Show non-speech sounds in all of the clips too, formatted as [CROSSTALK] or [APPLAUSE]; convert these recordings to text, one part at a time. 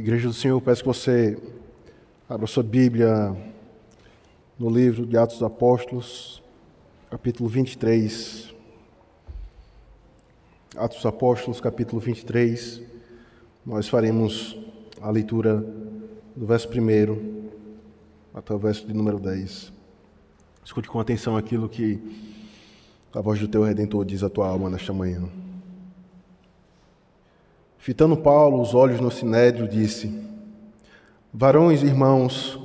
Igreja do Senhor, peço que você abra sua Bíblia no livro de Atos dos Apóstolos, capítulo 23. Atos dos Apóstolos, capítulo 23. Nós faremos a leitura do verso 1 até o verso de número 10. Escute com atenção aquilo que a voz do teu Redentor diz à tua alma nesta manhã. Fitando Paulo os olhos no sinédrio, disse: Varões, irmãos,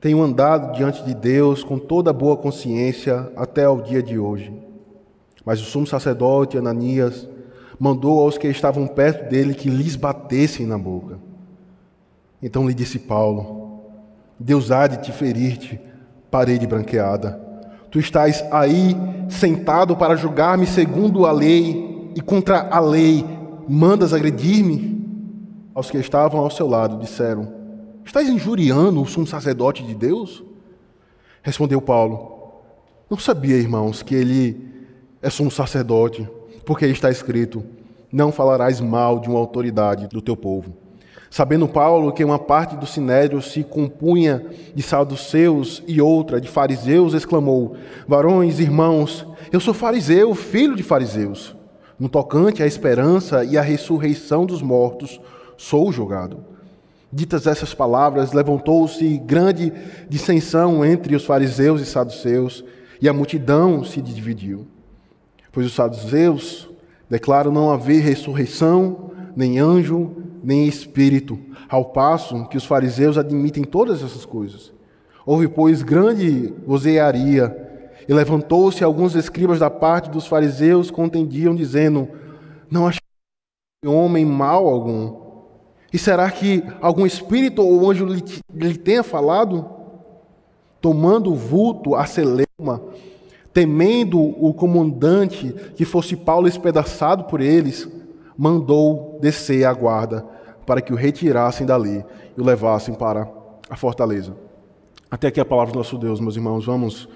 tenho andado diante de Deus com toda boa consciência até ao dia de hoje. Mas o sumo sacerdote Ananias mandou aos que estavam perto dele que lhes batessem na boca. Então lhe disse Paulo: Deus há de te ferir-te, parede branqueada. Tu estás aí sentado para julgar-me segundo a lei e contra a lei mandas agredir-me? Aos que estavam ao seu lado disseram: Estás injuriando o sumo sacerdote de Deus? Respondeu Paulo: Não sabia, irmãos, que ele é sumo sacerdote, porque está escrito: Não falarás mal de uma autoridade do teu povo. Sabendo Paulo que uma parte do sinédrio se compunha de saduceus e outra de fariseus, exclamou: Varões, irmãos, eu sou fariseu, filho de fariseus. No tocante à esperança e à ressurreição dos mortos, sou julgado. Ditas essas palavras, levantou-se grande dissensão entre os fariseus e saduceus, e a multidão se dividiu. Pois os saduceus declaram não haver ressurreição, nem anjo, nem espírito, ao passo que os fariseus admitem todas essas coisas. Houve, pois, grande vozearia e levantou-se alguns escribas da parte dos fariseus, contendiam, dizendo: Não achamos homem mal algum. E será que algum espírito ou anjo lhe, lhe tenha falado? Tomando o vulto a Selema, temendo o comandante que fosse Paulo espedaçado por eles, mandou descer a guarda para que o retirassem dali e o levassem para a fortaleza. Até aqui a palavra do nosso Deus, meus irmãos. Vamos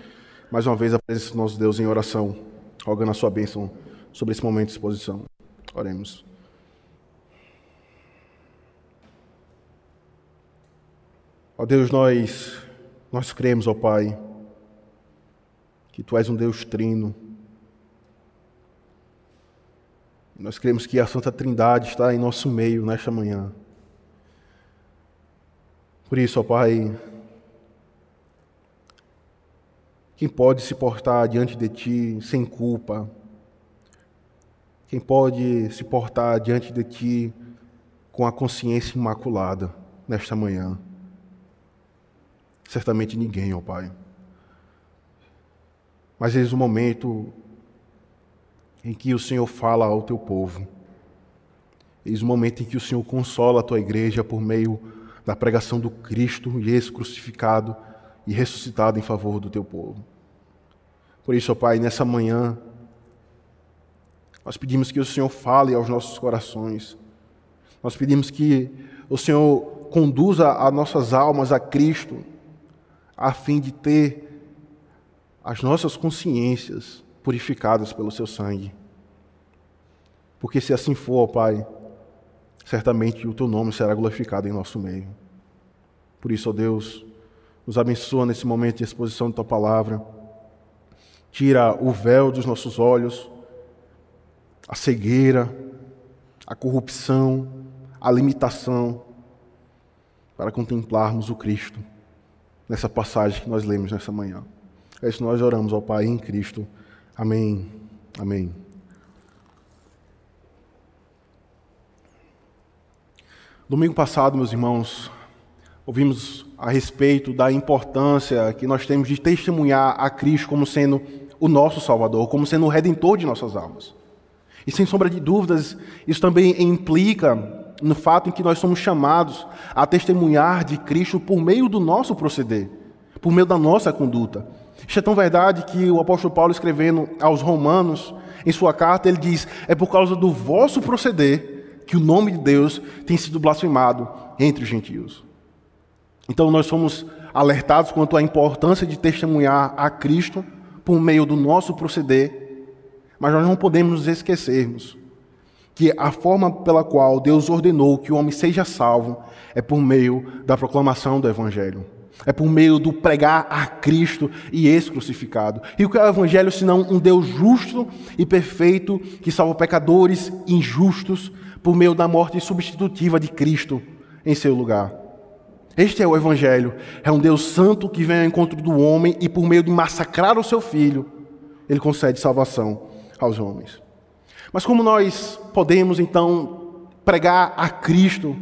mais uma vez a presença do nosso Deus em oração, rogando a sua bênção sobre esse momento de exposição. Oremos. Ó Deus, nós nós cremos, ó Pai, que tu és um Deus trino. Nós cremos que a Santa Trindade está em nosso meio nesta manhã. Por isso, ó Pai, quem pode se portar diante de ti sem culpa? Quem pode se portar diante de ti com a consciência imaculada nesta manhã? Certamente ninguém, ó Pai. Mas eis o momento em que o Senhor fala ao teu povo. Eis o momento em que o Senhor consola a tua igreja por meio da pregação do Cristo e esse crucificado e ressuscitado em favor do teu povo. Por isso, ó Pai, nessa manhã, nós pedimos que o Senhor fale aos nossos corações. Nós pedimos que o Senhor conduza as nossas almas a Cristo, a fim de ter as nossas consciências purificadas pelo seu sangue. Porque se assim for, ó Pai, certamente o teu nome será glorificado em nosso meio. Por isso, ó Deus, nos abençoa nesse momento de exposição da tua palavra. Tira o véu dos nossos olhos, a cegueira, a corrupção, a limitação, para contemplarmos o Cristo nessa passagem que nós lemos nessa manhã. É isso nós oramos ao Pai em Cristo. Amém. Amém. Domingo passado, meus irmãos, ouvimos a respeito da importância que nós temos de testemunhar a Cristo como sendo o nosso Salvador, como sendo o redentor de nossas almas. E sem sombra de dúvidas, isso também implica no fato em que nós somos chamados a testemunhar de Cristo por meio do nosso proceder, por meio da nossa conduta. Isso é tão verdade que o apóstolo Paulo, escrevendo aos Romanos, em sua carta, ele diz: É por causa do vosso proceder que o nome de Deus tem sido blasfemado entre os gentios. Então nós somos alertados quanto à importância de testemunhar a Cristo por meio do nosso proceder, mas nós não podemos nos esquecermos que a forma pela qual Deus ordenou que o homem seja salvo é por meio da proclamação do Evangelho. É por meio do pregar a Cristo e esse crucificado. E o que é o Evangelho senão um Deus justo e perfeito que salva pecadores injustos por meio da morte substitutiva de Cristo em seu lugar? Este é o Evangelho. É um Deus santo que vem ao encontro do homem e, por meio de massacrar o seu filho, ele concede salvação aos homens. Mas como nós podemos então pregar a Cristo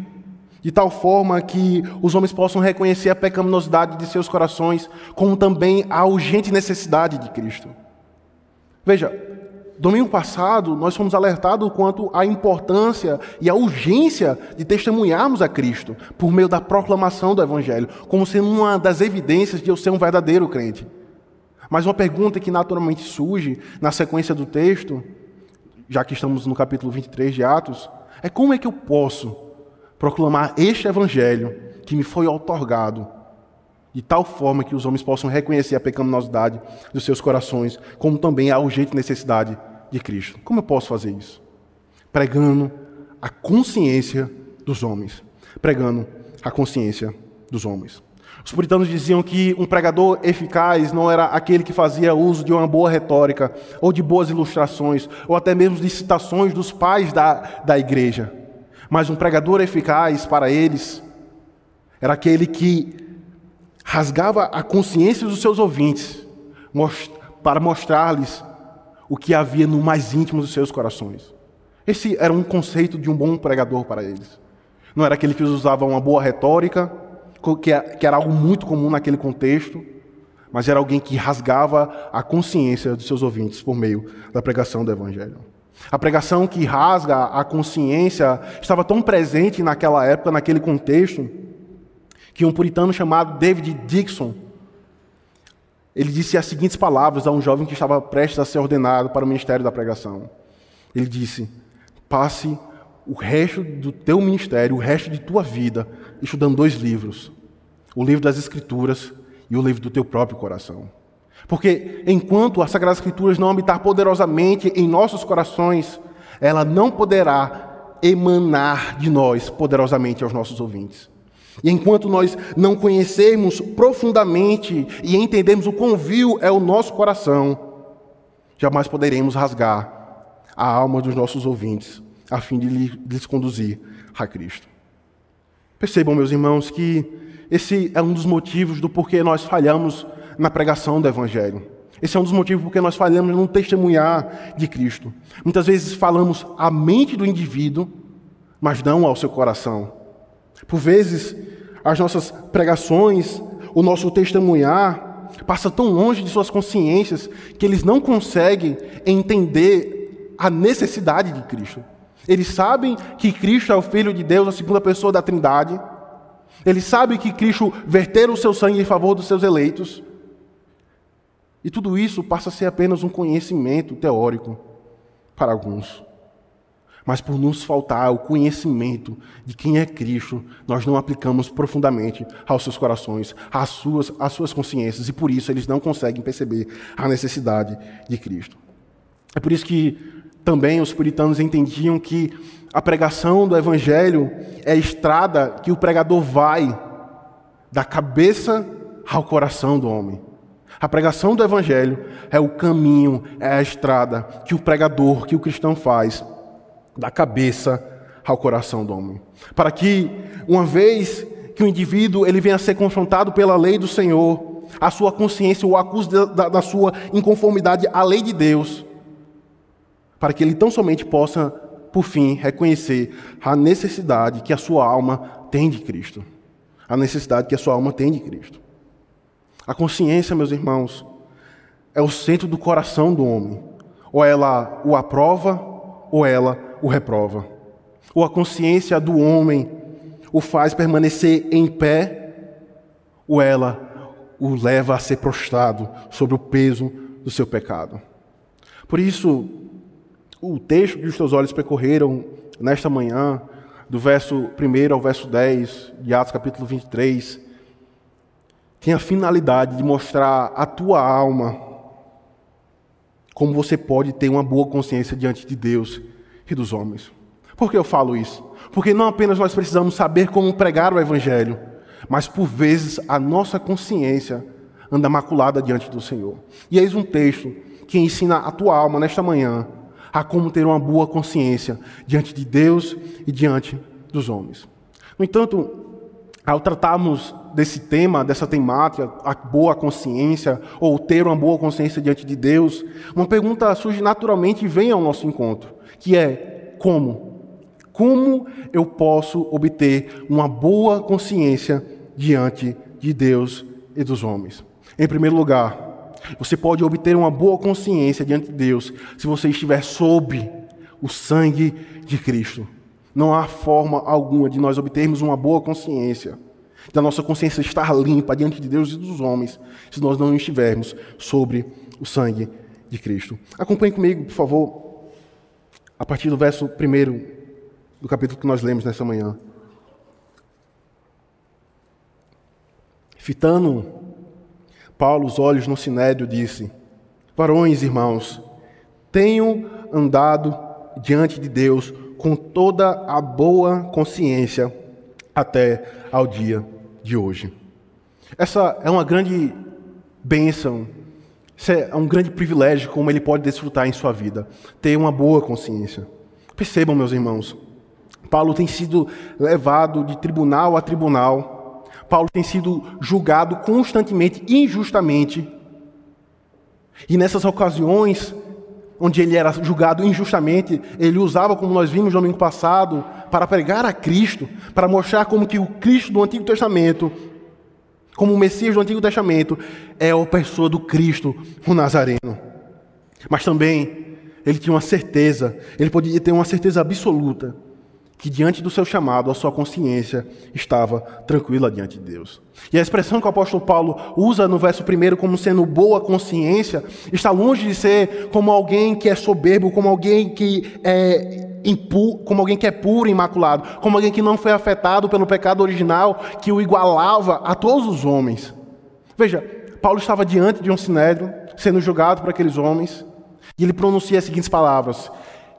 de tal forma que os homens possam reconhecer a pecaminosidade de seus corações, como também a urgente necessidade de Cristo? Veja, domingo passado nós fomos alertados quanto à importância e à urgência de testemunharmos a Cristo por meio da proclamação do Evangelho, como sendo uma das evidências de eu ser um verdadeiro crente. Mas uma pergunta que naturalmente surge na sequência do texto já que estamos no capítulo 23 de Atos, é como é que eu posso proclamar este evangelho que me foi otorgado de tal forma que os homens possam reconhecer a pecaminosidade dos seus corações, como também a urgente necessidade de Cristo. Como eu posso fazer isso? Pregando a consciência dos homens. Pregando a consciência dos homens. Os puritanos diziam que um pregador eficaz não era aquele que fazia uso de uma boa retórica, ou de boas ilustrações, ou até mesmo de citações dos pais da, da igreja. Mas um pregador eficaz para eles era aquele que rasgava a consciência dos seus ouvintes para mostrar-lhes o que havia no mais íntimo dos seus corações. Esse era um conceito de um bom pregador para eles. Não era aquele que usava uma boa retórica, é, que era algo muito comum naquele contexto, mas era alguém que rasgava a consciência dos seus ouvintes por meio da pregação do Evangelho. A pregação que rasga a consciência estava tão presente naquela época, naquele contexto, que um puritano chamado David Dixon, ele disse as seguintes palavras a um jovem que estava prestes a ser ordenado para o ministério da pregação. Ele disse: passe o resto do teu ministério, o resto de tua vida, estudando dois livros: o livro das Escrituras e o livro do teu próprio coração. Porque enquanto as Sagradas Escrituras não habitar poderosamente em nossos corações, ela não poderá emanar de nós poderosamente aos nossos ouvintes. E enquanto nós não conhecermos profundamente e entendermos o quão vil é o nosso coração, jamais poderemos rasgar a alma dos nossos ouvintes a fim de lhes conduzir a Cristo. Percebam, meus irmãos, que esse é um dos motivos do porquê nós falhamos na pregação do Evangelho. Esse é um dos motivos porque nós falhamos no testemunhar de Cristo. Muitas vezes falamos a mente do indivíduo, mas não ao seu coração. Por vezes, as nossas pregações, o nosso testemunhar, passa tão longe de suas consciências que eles não conseguem entender a necessidade de Cristo. Eles sabem que Cristo é o Filho de Deus, a segunda pessoa da Trindade. Eles sabem que Cristo verteu o seu sangue em favor dos seus eleitos. E tudo isso passa a ser apenas um conhecimento teórico para alguns. Mas por nos faltar o conhecimento de quem é Cristo, nós não aplicamos profundamente aos seus corações, às suas, às suas consciências, e por isso eles não conseguem perceber a necessidade de Cristo. É por isso que também os puritanos entendiam que a pregação do evangelho é a estrada que o pregador vai da cabeça ao coração do homem. A pregação do evangelho é o caminho, é a estrada que o pregador, que o cristão faz da cabeça ao coração do homem. Para que uma vez que o indivíduo ele venha a ser confrontado pela lei do Senhor, a sua consciência o acuse da, da sua inconformidade à lei de Deus, para que ele tão somente possa, por fim, reconhecer a necessidade que a sua alma tem de Cristo. A necessidade que a sua alma tem de Cristo. A consciência, meus irmãos, é o centro do coração do homem. Ou ela o aprova, ou ela o reprova. Ou a consciência do homem o faz permanecer em pé, ou ela o leva a ser prostrado sobre o peso do seu pecado. Por isso, o texto que os teus olhos percorreram nesta manhã, do verso 1 ao verso 10 de Atos capítulo 23, tem a finalidade de mostrar à tua alma como você pode ter uma boa consciência diante de Deus e dos homens. Por que eu falo isso? Porque não apenas nós precisamos saber como pregar o Evangelho, mas por vezes a nossa consciência anda maculada diante do Senhor. E eis um texto que ensina a tua alma nesta manhã a como ter uma boa consciência diante de Deus e diante dos homens. No entanto, ao tratarmos desse tema, dessa temática, a boa consciência, ou ter uma boa consciência diante de Deus, uma pergunta surge naturalmente e vem ao nosso encontro, que é como? Como eu posso obter uma boa consciência diante de Deus e dos homens? Em primeiro lugar, você pode obter uma boa consciência diante de Deus se você estiver sob o sangue de Cristo. Não há forma alguma de nós obtermos uma boa consciência, da nossa consciência estar limpa diante de Deus e dos homens, se nós não estivermos sobre o sangue de Cristo. Acompanhe comigo, por favor, a partir do verso 1 do capítulo que nós lemos nessa manhã. Fitando Paulo os olhos no sinédrio disse: Varões, irmãos, tenho andado diante de Deus com toda a boa consciência até ao dia de hoje. Essa é uma grande bênção, é um grande privilégio como ele pode desfrutar em sua vida, ter uma boa consciência. Percebam, meus irmãos, Paulo tem sido levado de tribunal a tribunal Paulo tem sido julgado constantemente, injustamente. E nessas ocasiões, onde ele era julgado injustamente, ele usava, como nós vimos no domingo passado, para pregar a Cristo, para mostrar como que o Cristo do Antigo Testamento, como o Messias do Antigo Testamento, é a pessoa do Cristo, o Nazareno. Mas também ele tinha uma certeza, ele podia ter uma certeza absoluta que diante do seu chamado, a sua consciência estava tranquila diante de Deus. E a expressão que o apóstolo Paulo usa no verso 1 como sendo boa consciência, está longe de ser como alguém que é soberbo, como alguém que é como alguém que é puro e imaculado, como alguém que não foi afetado pelo pecado original que o igualava a todos os homens. Veja, Paulo estava diante de um sinédrio, sendo julgado por aqueles homens, e ele pronuncia as seguintes palavras: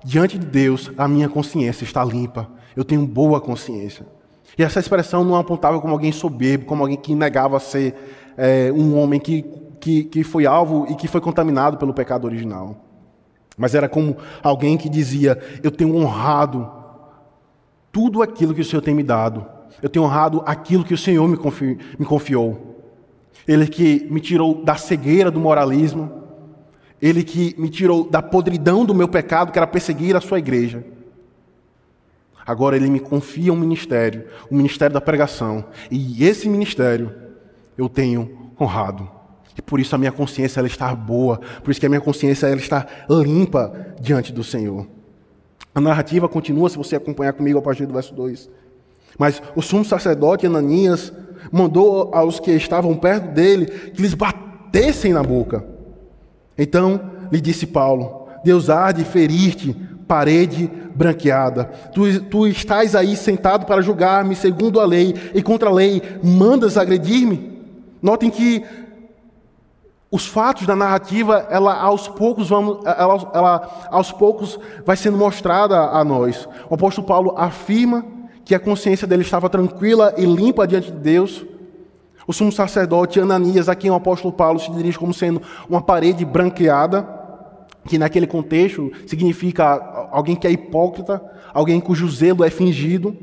diante de Deus, a minha consciência está limpa. Eu tenho boa consciência. E essa expressão não apontava como alguém soberbo, como alguém que negava ser é, um homem que, que, que foi alvo e que foi contaminado pelo pecado original. Mas era como alguém que dizia: Eu tenho honrado tudo aquilo que o Senhor tem me dado. Eu tenho honrado aquilo que o Senhor me, confi me confiou. Ele que me tirou da cegueira do moralismo, ele que me tirou da podridão do meu pecado, que era perseguir a sua igreja. Agora ele me confia um ministério, o ministério da pregação. E esse ministério eu tenho honrado. E por isso a minha consciência ela está boa, por isso que a minha consciência ela está limpa diante do Senhor. A narrativa continua, se você acompanhar comigo a partir do verso 2. Mas o sumo sacerdote Ananias mandou aos que estavam perto dele que lhes batessem na boca. Então lhe disse Paulo: Deus há de ferir-te, parede branqueada. Tu, tu estás aí sentado para julgar-me segundo a lei, e contra a lei mandas agredir-me? Notem que os fatos da narrativa, ela aos poucos vamos, ela, ela aos poucos vai sendo mostrada a nós. O apóstolo Paulo afirma que a consciência dele estava tranquila e limpa diante de Deus. O sumo sacerdote Ananias, a quem o apóstolo Paulo se dirige como sendo uma parede branqueada, que naquele contexto significa alguém que é hipócrita, alguém cujo zelo é fingido.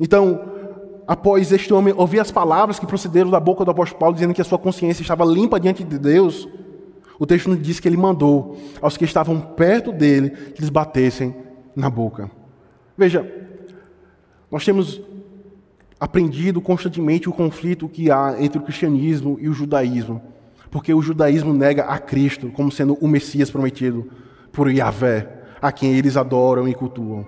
Então, após este homem ouvir as palavras que procederam da boca do apóstolo Paulo, dizendo que a sua consciência estava limpa diante de Deus, o texto nos diz que ele mandou aos que estavam perto dele que lhes batessem na boca. Veja, nós temos aprendido constantemente o conflito que há entre o cristianismo e o judaísmo, porque o judaísmo nega a Cristo como sendo o Messias prometido por Yahvé, a quem eles adoram e cultuam.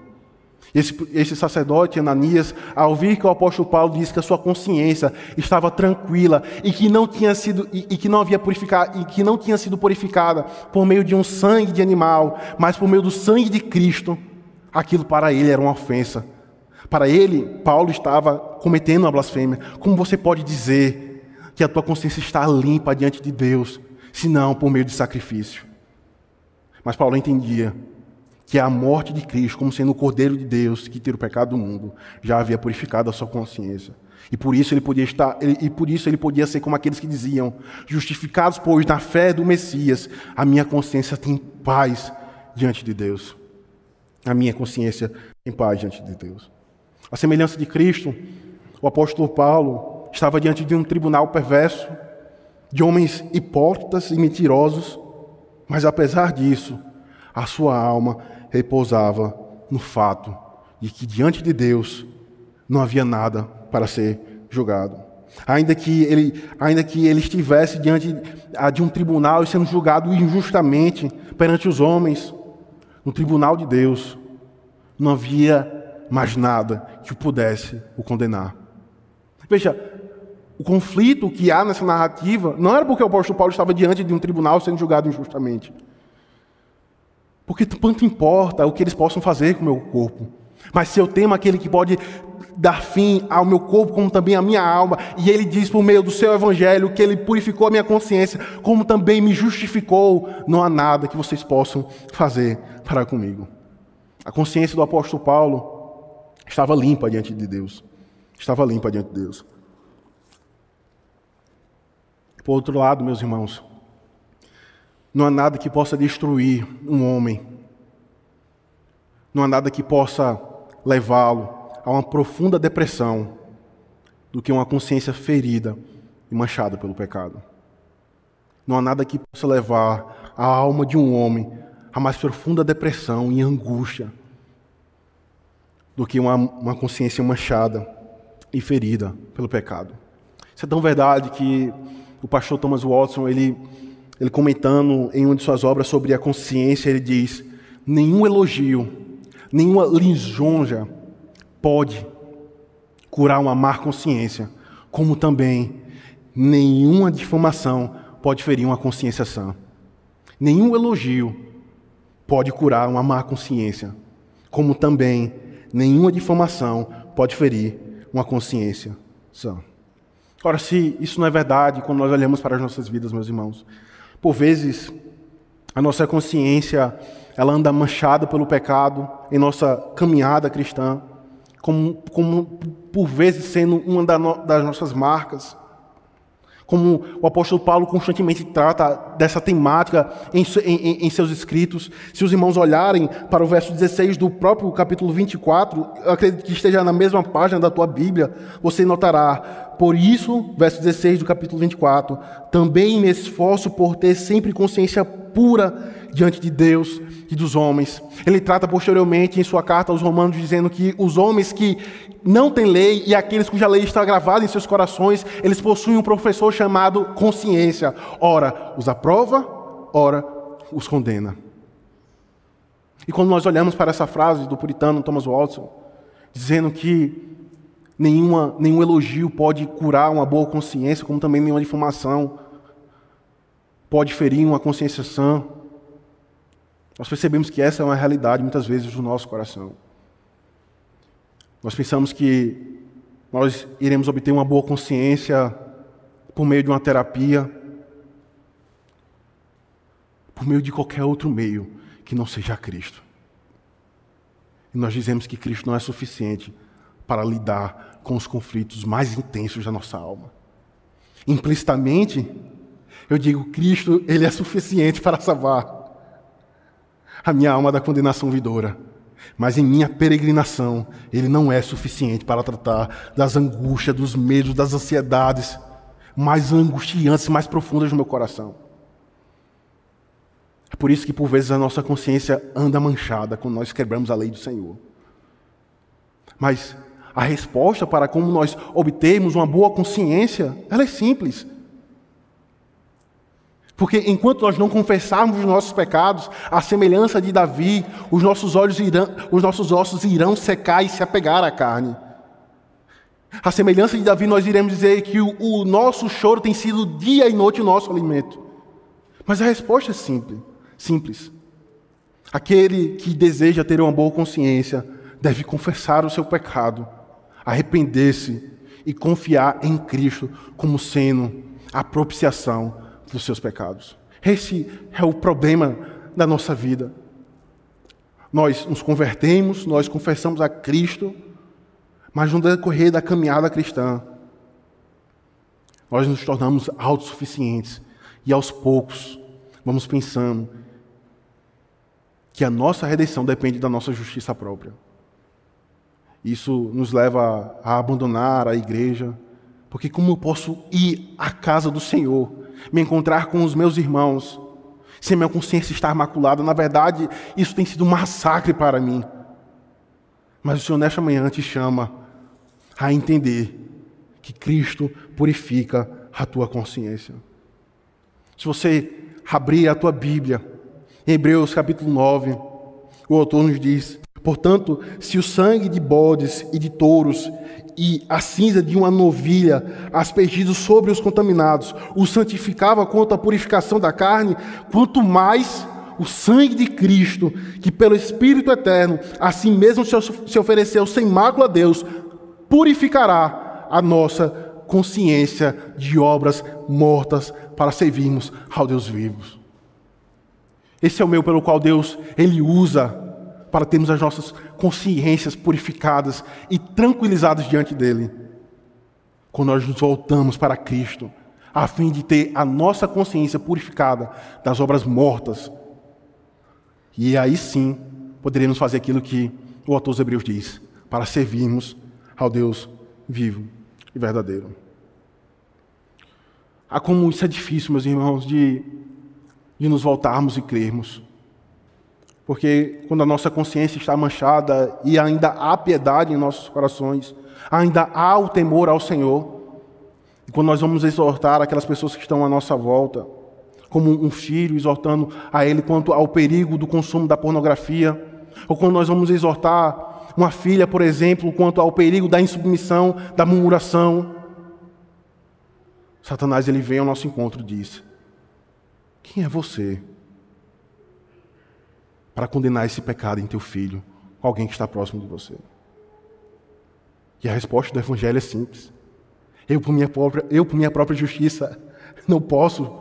Esse, esse sacerdote, Ananias, ao ouvir que o apóstolo Paulo disse que a sua consciência estava tranquila e que não tinha sido e, e que não havia purificado e que não tinha sido purificada por meio de um sangue de animal, mas por meio do sangue de Cristo, aquilo para ele era uma ofensa para ele, Paulo estava cometendo uma blasfêmia. Como você pode dizer que a tua consciência está limpa diante de Deus, se não por meio de sacrifício? Mas Paulo entendia que a morte de Cristo, como sendo o Cordeiro de Deus que tira o pecado do mundo, já havia purificado a sua consciência. E por isso ele podia estar, e por isso ele podia ser como aqueles que diziam: justificados pois na fé do Messias, a minha consciência tem paz diante de Deus. A minha consciência tem paz diante de Deus. A semelhança de Cristo, o apóstolo Paulo estava diante de um tribunal perverso, de homens hipócritas e mentirosos, mas apesar disso, a sua alma repousava no fato de que diante de Deus não havia nada para ser julgado. Ainda que ele, ainda que ele estivesse diante de um tribunal e sendo julgado injustamente perante os homens, no tribunal de Deus, não havia mais nada que pudesse o condenar. Veja, o conflito que há nessa narrativa não era porque o apóstolo Paulo estava diante de um tribunal sendo julgado injustamente. Porque quanto importa o que eles possam fazer com o meu corpo. Mas se eu temo aquele que pode dar fim ao meu corpo, como também à minha alma, e ele diz por meio do seu evangelho que ele purificou a minha consciência, como também me justificou, não há nada que vocês possam fazer para comigo. A consciência do apóstolo Paulo estava limpa diante de Deus. Estava limpa diante de Deus. Por outro lado, meus irmãos, não há nada que possa destruir um homem. Não há nada que possa levá-lo a uma profunda depressão do que uma consciência ferida e manchada pelo pecado. Não há nada que possa levar a alma de um homem a mais profunda depressão e angústia do que uma, uma consciência manchada e ferida pelo pecado. Isso é tão verdade que o pastor Thomas Watson, ele, ele comentando em uma de suas obras sobre a consciência, ele diz: nenhum elogio, nenhuma lisonja pode curar uma má consciência, como também nenhuma difamação pode ferir uma consciência sã. Nenhum elogio pode curar uma má consciência, como também nenhuma difamação pode ferir uma consciência sã. Ora, se isso não é verdade, quando nós olhamos para as nossas vidas, meus irmãos, por vezes a nossa consciência ela anda manchada pelo pecado em nossa caminhada cristã como, como por vezes sendo uma das nossas marcas. Como o apóstolo Paulo constantemente trata dessa temática em, em, em, seus escritos. Se os irmãos olharem para o verso 16 do próprio capítulo 24, eu acredito que esteja na mesma página da tua Bíblia, você notará. Por isso, verso 16 do capítulo 24, também me esforço por ter sempre consciência pura diante de Deus e dos homens. Ele trata posteriormente em sua carta aos Romanos, dizendo que os homens que não têm lei e aqueles cuja lei está gravada em seus corações, eles possuem um professor chamado consciência. Ora, os aprova, ora, os condena. E quando nós olhamos para essa frase do puritano Thomas Watson, dizendo que nenhuma, nenhum elogio pode curar uma boa consciência, como também nenhuma difamação pode ferir uma consciência sã, nós percebemos que essa é uma realidade muitas vezes do nosso coração. Nós pensamos que nós iremos obter uma boa consciência por meio de uma terapia, por meio de qualquer outro meio que não seja Cristo. E nós dizemos que Cristo não é suficiente para lidar com os conflitos mais intensos da nossa alma. Implicitamente, eu digo, Cristo, ele é suficiente [LAUGHS] para salvar a minha alma da condenação vidoura. Mas em minha peregrinação, Ele não é suficiente para tratar das angústias, dos medos, das ansiedades mais angustiantes, mais profundas do meu coração. É por isso que por vezes a nossa consciência anda manchada quando nós quebramos a lei do Senhor. Mas a resposta para como nós obtermos uma boa consciência, ela é simples. Porque enquanto nós não confessarmos os nossos pecados, a semelhança de Davi, os nossos olhos irão, os nossos ossos irão secar e se apegar à carne. A semelhança de Davi, nós iremos dizer que o, o nosso choro tem sido dia e noite o nosso alimento. Mas a resposta é simples, simples. Aquele que deseja ter uma boa consciência deve confessar o seu pecado, arrepender-se e confiar em Cristo como sendo a propiciação dos seus pecados. Esse é o problema da nossa vida. Nós nos convertemos, nós confessamos a Cristo, mas no decorrer da caminhada cristã, nós nos tornamos autossuficientes e aos poucos vamos pensando que a nossa redenção depende da nossa justiça própria. Isso nos leva a abandonar a igreja, porque como eu posso ir à casa do Senhor, me encontrar com os meus irmãos, sem minha consciência estar maculada? Na verdade, isso tem sido um massacre para mim. Mas o Senhor nesta manhã te chama a entender que Cristo purifica a tua consciência. Se você abrir a tua Bíblia, em Hebreus capítulo 9, o autor nos diz: Portanto, se o sangue de bodes e de touros e a cinza de uma novilha aspergidos sobre os contaminados o santificava quanto à purificação da carne, quanto mais o sangue de Cristo, que pelo Espírito eterno, assim mesmo se ofereceu sem mácula a Deus, purificará a nossa consciência de obras mortas para servirmos ao Deus vivo. Esse é o meu pelo qual Deus ele usa para termos as nossas consciências purificadas e tranquilizadas diante dele. Quando nós nos voltamos para Cristo, a fim de ter a nossa consciência purificada das obras mortas. E aí sim poderemos fazer aquilo que o autor dos Hebreus diz, para servirmos ao Deus vivo e verdadeiro. Ah, como isso é difícil, meus irmãos, de, de nos voltarmos e crermos. Porque quando a nossa consciência está manchada e ainda há piedade em nossos corações, ainda há o temor ao Senhor, e quando nós vamos exortar aquelas pessoas que estão à nossa volta, como um filho exortando a ele quanto ao perigo do consumo da pornografia, ou quando nós vamos exortar uma filha, por exemplo, quanto ao perigo da insubmissão, da murmuração, Satanás ele vem ao nosso encontro e diz: Quem é você? Para condenar esse pecado em teu filho, alguém que está próximo de você? E a resposta do Evangelho é simples. Eu, por minha própria, eu, por minha própria justiça, [LAUGHS] não posso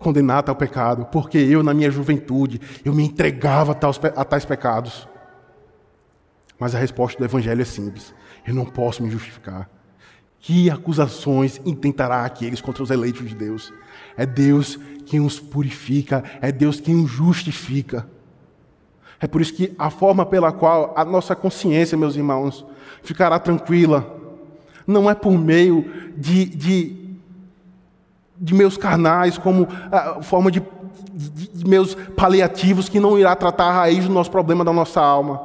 condenar tal pecado, porque eu, na minha juventude, eu me entregava a tais, pecados. Mas a resposta do Evangelho é simples: eu não posso me justificar. Que acusações intentará aqueles contra os eleitos de Deus? É Deus quem os purifica, é Deus quem os justifica. É por isso que a forma pela qual a nossa consciência, meus irmãos, ficará tranquila, não é por meio de, de, de meus carnais, como a forma de, de, de meus paliativos que não irá tratar a raiz do nosso problema da nossa alma,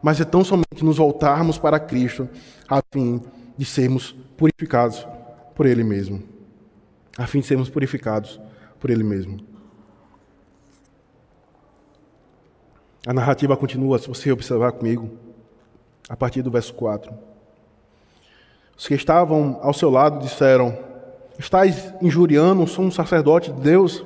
mas é tão somente nos voltarmos para Cristo, a fim de sermos purificados por Ele mesmo. A fim de sermos purificados por Ele mesmo. A narrativa continua, se você observar comigo, a partir do verso 4. Os que estavam ao seu lado disseram: Estás injuriando o sumo sacerdote de Deus?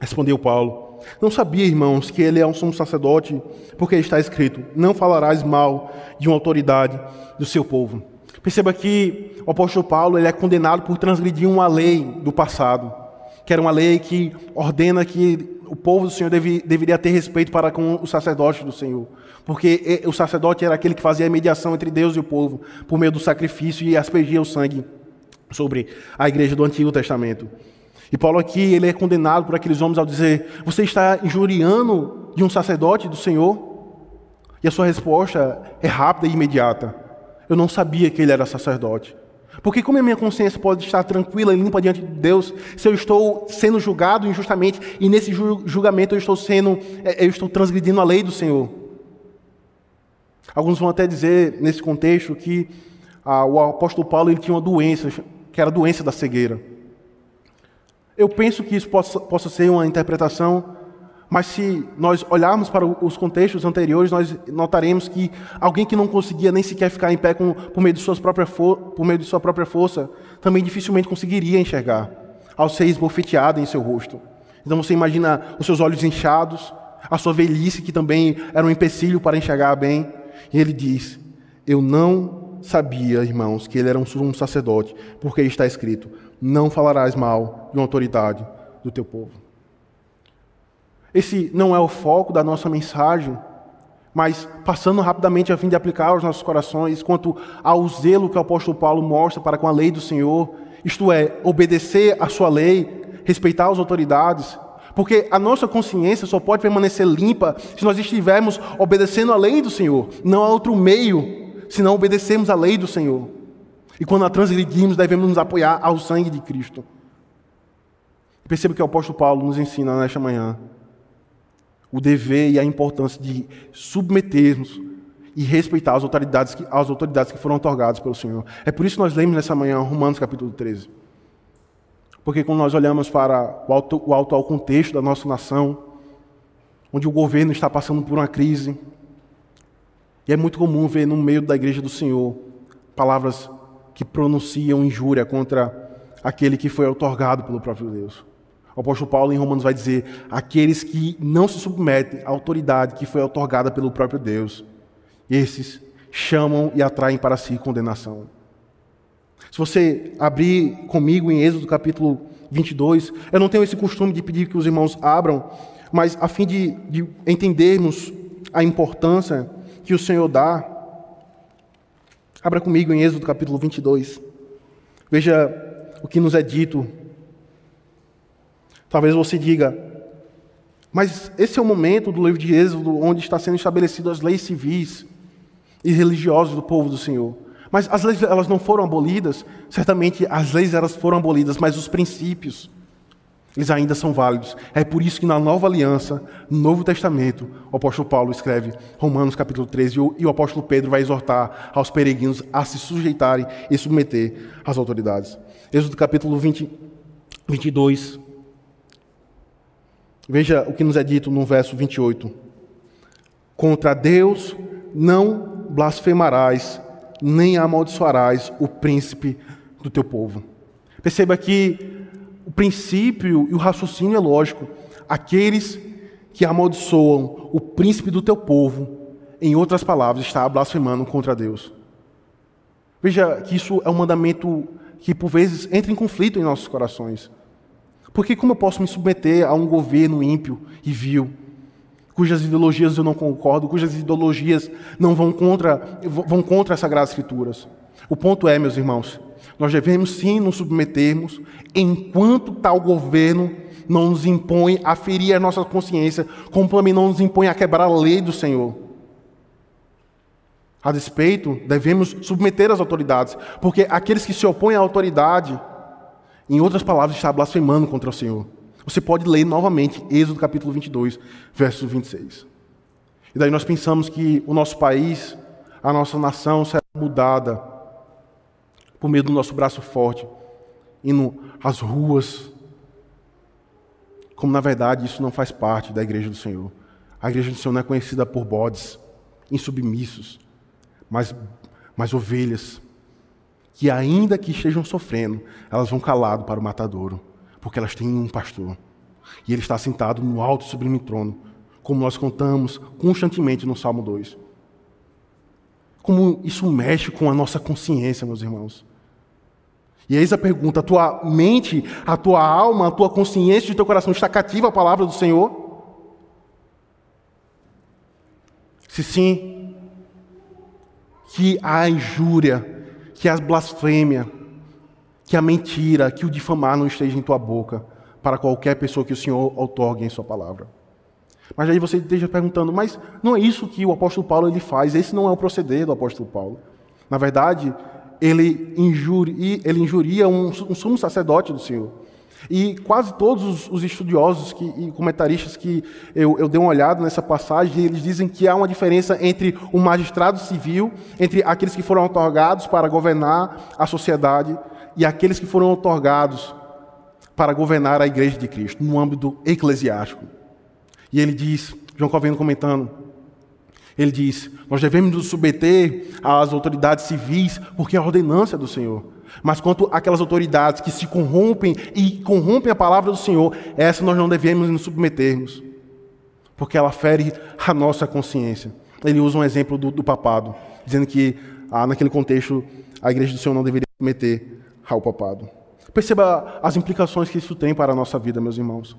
Respondeu Paulo: Não sabia, irmãos, que ele é um sumo sacerdote, porque está escrito: Não falarás mal de uma autoridade do seu povo. Perceba que o apóstolo Paulo ele é condenado por transgredir uma lei do passado, que era uma lei que ordena que o povo do Senhor deve, deveria ter respeito para com o sacerdote do Senhor. Porque o sacerdote era aquele que fazia a mediação entre Deus e o povo, por meio do sacrifício e aspergia o sangue sobre a igreja do Antigo Testamento. E Paulo aqui, ele é condenado por aqueles homens ao dizer: Você está injuriando de um sacerdote do Senhor? E a sua resposta é rápida e imediata: Eu não sabia que ele era sacerdote. Porque como a minha consciência pode estar tranquila e limpa diante de Deus se eu estou sendo julgado injustamente e nesse julgamento eu estou sendo, é, eu estou transgredindo a lei do Senhor? Alguns vão até dizer nesse contexto que ah, o apóstolo Paulo ele tinha uma doença, que era a doença da cegueira. Eu penso que isso possa, possa ser uma interpretação mas se nós olharmos para os contextos anteriores, nós notaremos que alguém que não conseguia nem sequer ficar em pé com, por, meio de suas por meio de sua própria força, também dificilmente conseguiria enxergar, ao ser esbofeteado em seu rosto. Então você imagina os seus olhos inchados, a sua velhice, que também era um empecilho para enxergar bem. E ele diz: Eu não sabia, irmãos, que ele era um sumo sacerdote, porque está escrito: Não falarás mal de uma autoridade do teu povo. Esse não é o foco da nossa mensagem, Mas, passando rapidamente a fim de aplicar aos nossos corações, quanto ao zelo que o apóstolo Paulo mostra para com a lei do Senhor, isto é, obedecer à sua lei, respeitar as autoridades, porque a nossa consciência só pode permanecer limpa se nós estivermos obedecendo à lei do Senhor. Não há outro meio se não obedecermos à lei do Senhor. E quando a transgredirmos, devemos nos apoiar ao sangue de Cristo. Perceba que o apóstolo Paulo nos ensina nesta manhã o dever e a importância de submetermos e respeitar as autoridades que, as autoridades que foram otorgadas pelo Senhor. É por isso que nós lemos nessa manhã Romanos capítulo 13. Porque quando nós olhamos para o, auto, o atual contexto da nossa nação, onde o governo está passando por uma crise, e é muito comum ver no meio da igreja do Senhor palavras que pronunciam injúria contra aquele que foi otorgado pelo próprio Deus. O apóstolo Paulo em Romanos vai dizer: aqueles que não se submetem à autoridade que foi otorgada pelo próprio Deus, esses chamam e atraem para si condenação. Se você abrir comigo em Êxodo capítulo 22, eu não tenho esse costume de pedir que os irmãos abram, mas a fim de, de entendermos a importância que o Senhor dá, abra comigo em Êxodo capítulo 22. Veja o que nos é dito. Talvez você diga, mas esse é o momento do livro de Êxodo onde está sendo estabelecidas as leis civis e religiosas do povo do Senhor. Mas as leis elas não foram abolidas, certamente as leis elas foram abolidas, mas os princípios eles ainda são válidos. É por isso que na Nova Aliança, no Novo Testamento, o apóstolo Paulo escreve Romanos capítulo 13 e o apóstolo Pedro vai exortar aos peregrinos a se sujeitarem e submeter às autoridades. Êxodo capítulo 20, 22. Veja o que nos é dito no verso 28. Contra Deus não blasfemarás, nem amaldiçoarás o príncipe do teu povo. Perceba que o princípio e o raciocínio é lógico. Aqueles que amaldiçoam o príncipe do teu povo, em outras palavras, está blasfemando contra Deus. Veja que isso é um mandamento que por vezes entra em conflito em nossos corações. Porque como eu posso me submeter a um governo ímpio e vil? cujas ideologias eu não concordo, cujas ideologias não vão contra, vão contra as Sagradas Escrituras. O ponto é, meus irmãos, nós devemos sim nos submetermos, enquanto tal governo não nos impõe a ferir a nossa consciência, como também não nos impõe a quebrar a lei do Senhor. A despeito, devemos submeter as autoridades, porque aqueles que se opõem à autoridade, em outras palavras, está blasfemando contra o Senhor. Você pode ler novamente Êxodo capítulo 22, verso 26. E daí nós pensamos que o nosso país, a nossa nação será mudada por meio do nosso braço forte, indo às ruas, como na verdade isso não faz parte da igreja do Senhor. A igreja do Senhor não é conhecida por bodes insubmissos, mas, mas ovelhas que ainda que estejam sofrendo, elas vão calado para o matadouro porque elas têm um pastor. E ele está sentado no alto e sublime trono, como nós contamos constantemente no Salmo 2. Como isso mexe com a nossa consciência, meus irmãos. E eis a pergunta: a tua mente, a tua alma, a tua consciência o teu coração está cativa à palavra do Senhor? Se sim, que a injúria, que a blasfêmia, que a mentira, que o difamar não esteja em tua boca para qualquer pessoa que o Senhor outorgue em sua palavra. Mas aí você esteja perguntando, mas não é isso que o apóstolo Paulo ele faz, esse não é o proceder do apóstolo Paulo. Na verdade, ele injuria, ele injuria um, um sumo sacerdote do Senhor. E quase todos os, os estudiosos que, e comentaristas que eu, eu dei uma olhada nessa passagem, eles dizem que há uma diferença entre o magistrado civil, entre aqueles que foram otorgados para governar a sociedade, e aqueles que foram otorgados para governar a igreja de Cristo, no âmbito eclesiástico. E ele diz, João Calvino comentando, ele diz: Nós devemos nos submeter às autoridades civis, porque é a ordenança do Senhor. Mas quanto àquelas autoridades que se corrompem e corrompem a palavra do Senhor, essa nós não devemos nos submetermos, porque ela fere a nossa consciência. Ele usa um exemplo do, do papado, dizendo que ah, naquele contexto a igreja do Senhor não deveria submeter ao papado. Perceba as implicações que isso tem para a nossa vida, meus irmãos.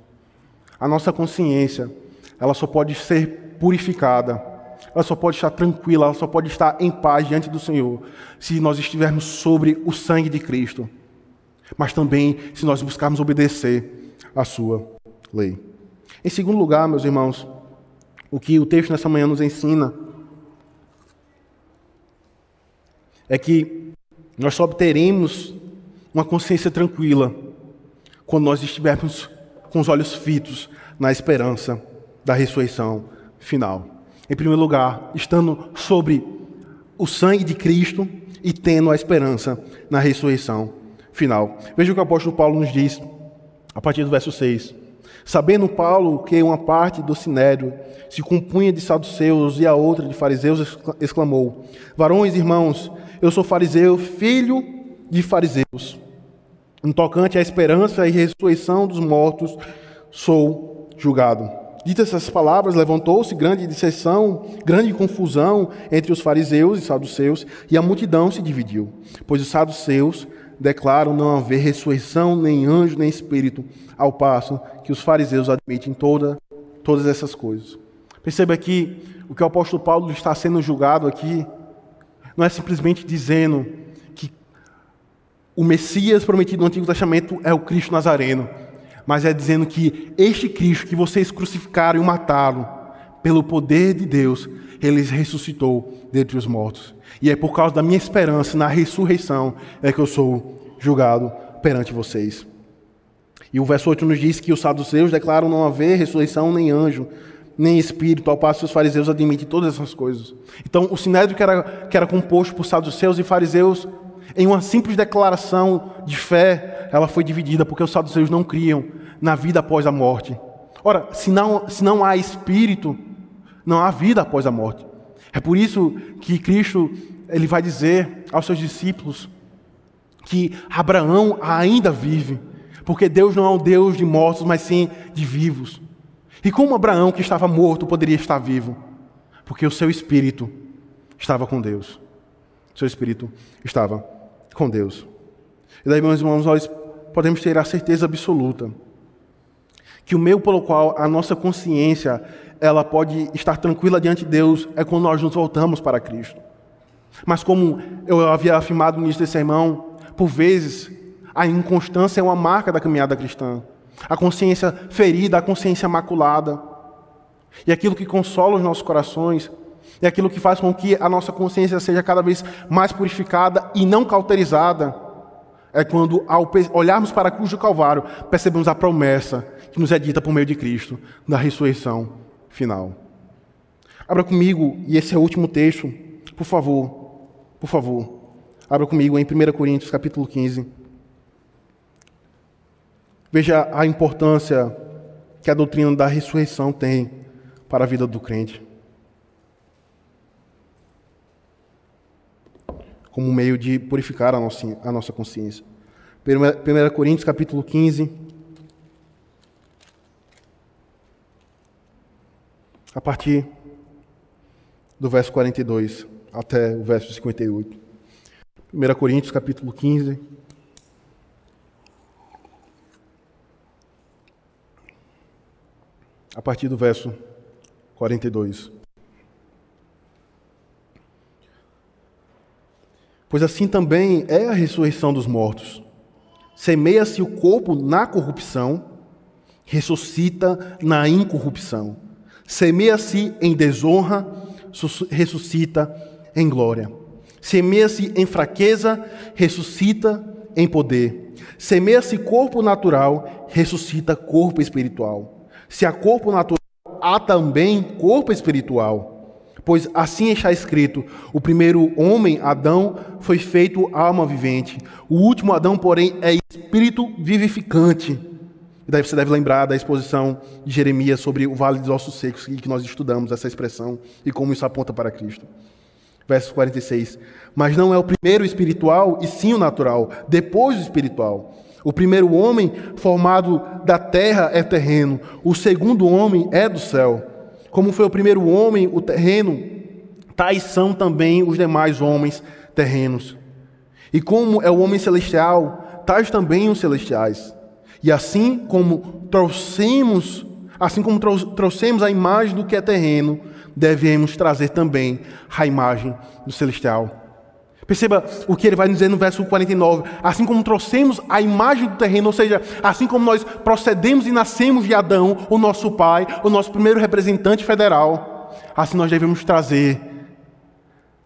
A nossa consciência, ela só pode ser purificada ela só pode estar tranquila, ela só pode estar em paz diante do Senhor, se nós estivermos sobre o sangue de Cristo, mas também se nós buscarmos obedecer à sua lei. Em segundo lugar, meus irmãos, o que o texto nessa manhã nos ensina é que nós só obteremos uma consciência tranquila quando nós estivermos com os olhos fitos na esperança da ressurreição final. Em primeiro lugar, estando sobre o sangue de Cristo e tendo a esperança na ressurreição final. Veja o que o apóstolo Paulo nos diz a partir do verso 6. Sabendo Paulo que uma parte do sinédrio se compunha de saduceus e a outra de fariseus, exclamou: Varões, irmãos, eu sou fariseu, filho de fariseus. No tocante à esperança e ressurreição dos mortos, sou julgado. Ditas essas palavras, levantou-se grande dissensão, grande confusão entre os fariseus e saduceus, e a multidão se dividiu. Pois os saduceus declaram não haver ressurreição, nem anjo, nem espírito, ao passo que os fariseus admitem toda, todas essas coisas. Perceba aqui o que o apóstolo Paulo está sendo julgado aqui, não é simplesmente dizendo o Messias prometido no Antigo Testamento é o Cristo Nazareno, mas é dizendo que este Cristo que vocês crucificaram e mataram, pelo poder de Deus, ele ressuscitou dentre os mortos. E é por causa da minha esperança na ressurreição é que eu sou julgado perante vocês. E o verso 8 nos diz que os saduceus declaram não haver ressurreição nem anjo, nem espírito, ao passo que os fariseus admitem todas essas coisas. Então, o sinédrio que era, que era composto por saduceus e fariseus em uma simples declaração de fé, ela foi dividida porque os saduceus não criam na vida após a morte. Ora, se não, se não há espírito, não há vida após a morte. É por isso que Cristo ele vai dizer aos seus discípulos que Abraão ainda vive, porque Deus não é um Deus de mortos, mas sim de vivos. E como Abraão, que estava morto, poderia estar vivo? Porque o seu espírito estava com Deus. O seu espírito estava com Deus. E daí, meus irmãos, nós podemos ter a certeza absoluta que o meio pelo qual a nossa consciência ela pode estar tranquila diante de Deus é quando nós nos voltamos para Cristo. Mas como eu havia afirmado no início desse sermão, por vezes a inconstância é uma marca da caminhada cristã. A consciência ferida, a consciência maculada. E aquilo que consola os nossos corações é aquilo que faz com que a nossa consciência seja cada vez mais purificada e não cauterizada. É quando, ao olharmos para a cruz do Calvário, percebemos a promessa que nos é dita por meio de Cristo, da ressurreição final. Abra comigo, e esse é o último texto, por favor, por favor. Abra comigo em 1 Coríntios capítulo 15. Veja a importância que a doutrina da ressurreição tem para a vida do crente. Como meio de purificar a nossa, a nossa consciência. 1 Coríntios capítulo 15. A partir do verso 42 até o verso 58. 1 Coríntios capítulo 15. A partir do verso 42. Pois assim também é a ressurreição dos mortos. Semeia-se o corpo na corrupção, ressuscita na incorrupção. Semeia-se em desonra, ressuscita em glória. Semeia-se em fraqueza, ressuscita em poder. Semeia-se corpo natural, ressuscita corpo espiritual. Se há corpo natural, há também corpo espiritual. Pois assim está escrito: o primeiro homem, Adão, foi feito alma vivente. O último Adão, porém, é espírito vivificante. E daí você deve lembrar da exposição de Jeremias sobre o vale dos ossos secos, que nós estudamos essa expressão e como isso aponta para Cristo. Verso 46. Mas não é o primeiro espiritual, e sim o natural, depois o espiritual. O primeiro homem formado da terra é terreno, o segundo homem é do céu. Como foi o primeiro homem, o terreno, tais são também os demais homens terrenos. E como é o homem celestial, tais também os celestiais. E assim como trouxemos, assim como trouxemos a imagem do que é terreno, devemos trazer também a imagem do celestial. Perceba o que ele vai dizer no verso 49. Assim como trouxemos a imagem do terreno, ou seja, assim como nós procedemos e nascemos de Adão, o nosso pai, o nosso primeiro representante federal, assim nós devemos trazer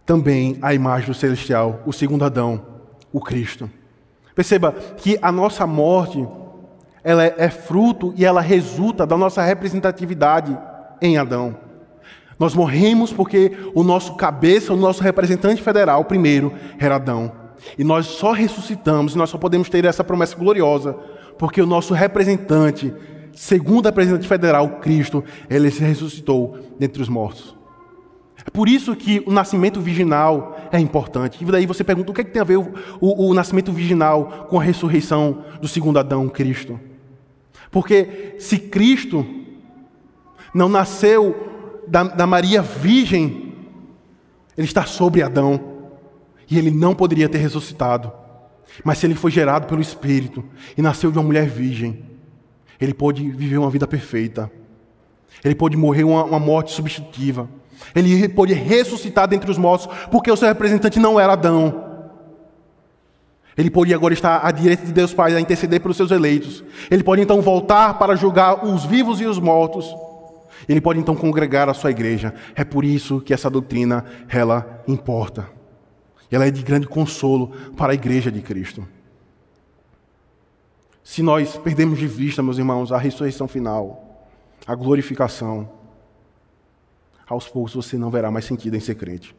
também a imagem do celestial, o segundo Adão, o Cristo. Perceba que a nossa morte, ela é fruto e ela resulta da nossa representatividade em Adão. Nós morremos porque o nosso cabeça, o nosso representante federal, primeiro, era Adão. E nós só ressuscitamos, nós só podemos ter essa promessa gloriosa, porque o nosso representante, segundo a representante federal, Cristo, ele se ressuscitou dentre os mortos. É por isso que o nascimento virginal é importante. E daí você pergunta o que, é que tem a ver o, o, o nascimento virginal com a ressurreição do segundo Adão, Cristo? Porque se Cristo não nasceu da, da Maria virgem, ele está sobre Adão. E ele não poderia ter ressuscitado. Mas se ele foi gerado pelo Espírito e nasceu de uma mulher virgem, ele pôde viver uma vida perfeita. Ele pôde morrer uma, uma morte substitutiva. Ele pôde ressuscitar dentre os mortos, porque o seu representante não era Adão. Ele pode agora estar à direita de Deus Pai a interceder pelos seus eleitos. Ele pode então voltar para julgar os vivos e os mortos. Ele pode então congregar a sua igreja. É por isso que essa doutrina ela importa. Ela é de grande consolo para a igreja de Cristo. Se nós perdemos de vista, meus irmãos, a ressurreição final, a glorificação, aos poucos você não verá mais sentido em ser crente.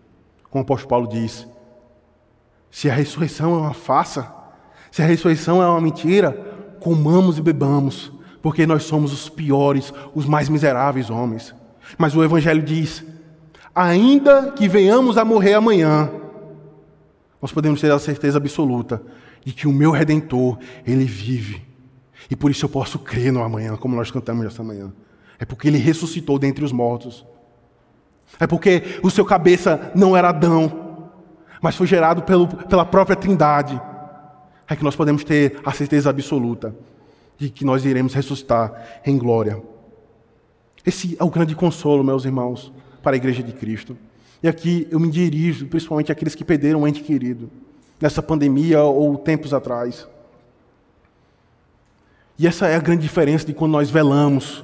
Como o apóstolo Paulo diz: se a ressurreição é uma farsa, se a ressurreição é uma mentira, comamos e bebamos, porque nós somos os piores, os mais miseráveis homens. Mas o Evangelho diz: ainda que venhamos a morrer amanhã, nós podemos ter a certeza absoluta de que o meu Redentor, ele vive. E por isso eu posso crer no amanhã, como nós cantamos essa manhã. É porque ele ressuscitou dentre os mortos. É porque o seu cabeça não era Adão, mas foi gerado pelo, pela própria Trindade. É que nós podemos ter a certeza absoluta de que nós iremos ressuscitar em glória. Esse é o grande consolo, meus irmãos, para a igreja de Cristo. E aqui eu me dirijo principalmente àqueles que perderam um ente querido, nessa pandemia ou tempos atrás. E essa é a grande diferença de quando nós velamos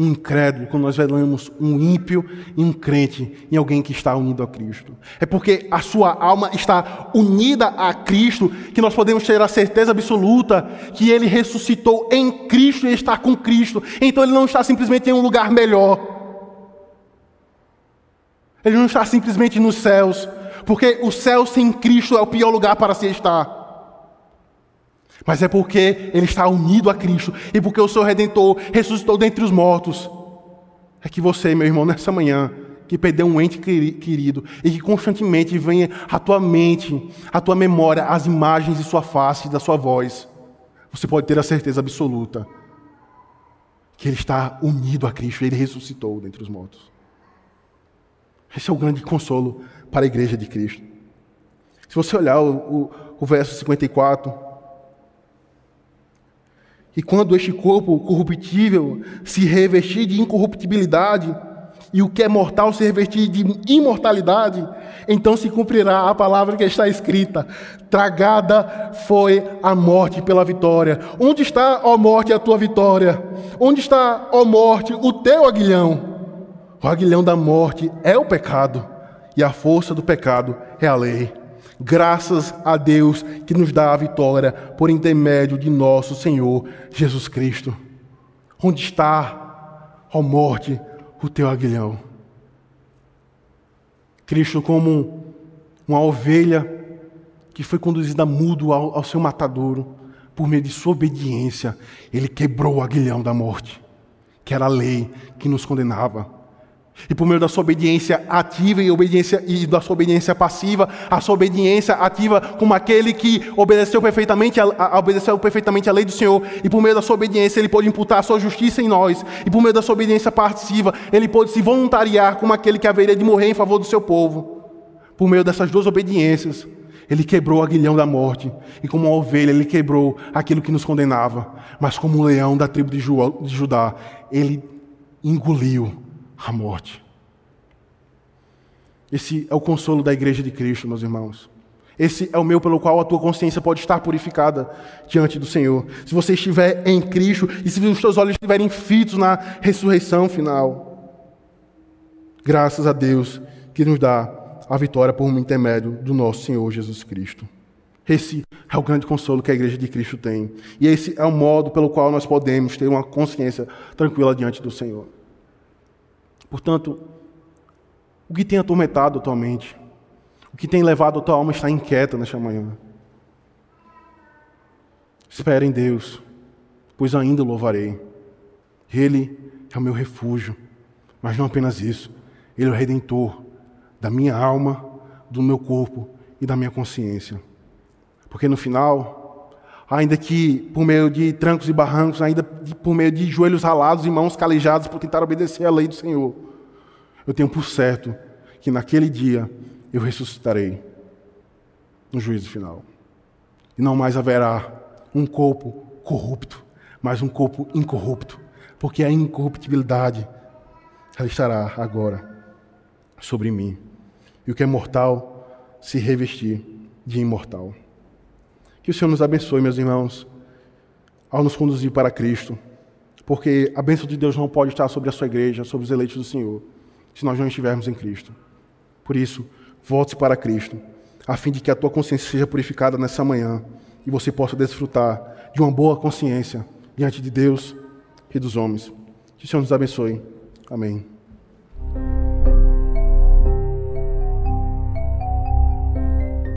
um incrédulo, quando nós velamos um ímpio e um crente em alguém que está unido a Cristo. É porque a sua alma está unida a Cristo que nós podemos ter a certeza absoluta que ele ressuscitou em Cristo e está com Cristo. Então ele não está simplesmente em um lugar melhor. Ele não está simplesmente nos céus, porque o céu sem Cristo é o pior lugar para se estar. Mas é porque ele está unido a Cristo e porque o seu redentor ressuscitou dentre os mortos. É que você, meu irmão, nessa manhã, que perdeu um ente querido e que constantemente vem à tua mente, à tua memória, as imagens de sua face, da sua voz, você pode ter a certeza absoluta que ele está unido a Cristo, ele ressuscitou dentre os mortos. Esse é o grande consolo para a igreja de Cristo. Se você olhar o, o, o verso 54, e quando este corpo corruptível se revestir de incorruptibilidade, e o que é mortal se revestir de imortalidade, então se cumprirá a palavra que está escrita: tragada foi a morte pela vitória. Onde está, ó morte, a tua vitória? Onde está, ó morte, o teu aguilhão? O aguilhão da morte é o pecado, e a força do pecado é a lei. Graças a Deus que nos dá a vitória por intermédio de nosso Senhor Jesus Cristo. Onde está, ó morte, o teu aguilhão? Cristo, como uma ovelha que foi conduzida mudo ao, ao seu matadouro, por meio de sua obediência, ele quebrou o aguilhão da morte, que era a lei que nos condenava. E por meio da sua obediência ativa e, obediência, e da sua obediência passiva, a sua obediência ativa como aquele que obedeceu perfeitamente a, a, obedeceu perfeitamente a lei do Senhor, e por meio da sua obediência ele pode imputar a sua justiça em nós, e por meio da sua obediência passiva, ele pode se voluntariar como aquele que haveria de morrer em favor do seu povo. Por meio dessas duas obediências, ele quebrou o aguilhão da morte, e como uma ovelha, ele quebrou aquilo que nos condenava, mas como um leão da tribo de Judá, ele engoliu a morte. Esse é o consolo da igreja de Cristo, meus irmãos. Esse é o meu pelo qual a tua consciência pode estar purificada diante do Senhor. Se você estiver em Cristo e se os teus olhos estiverem fitos na ressurreição final. Graças a Deus que nos dá a vitória por um intermédio do nosso Senhor Jesus Cristo. Esse é o grande consolo que a igreja de Cristo tem. E esse é o modo pelo qual nós podemos ter uma consciência tranquila diante do Senhor. Portanto, o que tem atormentado atualmente, o que tem levado a tua alma a estar inquieta nesta manhã? Espere em Deus, pois ainda louvarei. Ele é o meu refúgio, mas não apenas isso, Ele é o redentor da minha alma, do meu corpo e da minha consciência. Porque no final, ainda que por meio de trancos e barrancos, ainda por meio de joelhos ralados e mãos calejadas por tentar obedecer à lei do Senhor, eu tenho por certo que naquele dia eu ressuscitarei no juízo final. E não mais haverá um corpo corrupto, mas um corpo incorrupto, porque a incorruptibilidade estará agora sobre mim. E o que é mortal se revestir de imortal. Que o Senhor nos abençoe, meus irmãos, ao nos conduzir para Cristo, porque a bênção de Deus não pode estar sobre a sua igreja, sobre os eleitos do Senhor, se nós não estivermos em Cristo. Por isso, volte para Cristo, a fim de que a tua consciência seja purificada nessa manhã e você possa desfrutar de uma boa consciência diante de Deus e dos homens. Que o Senhor nos abençoe. Amém.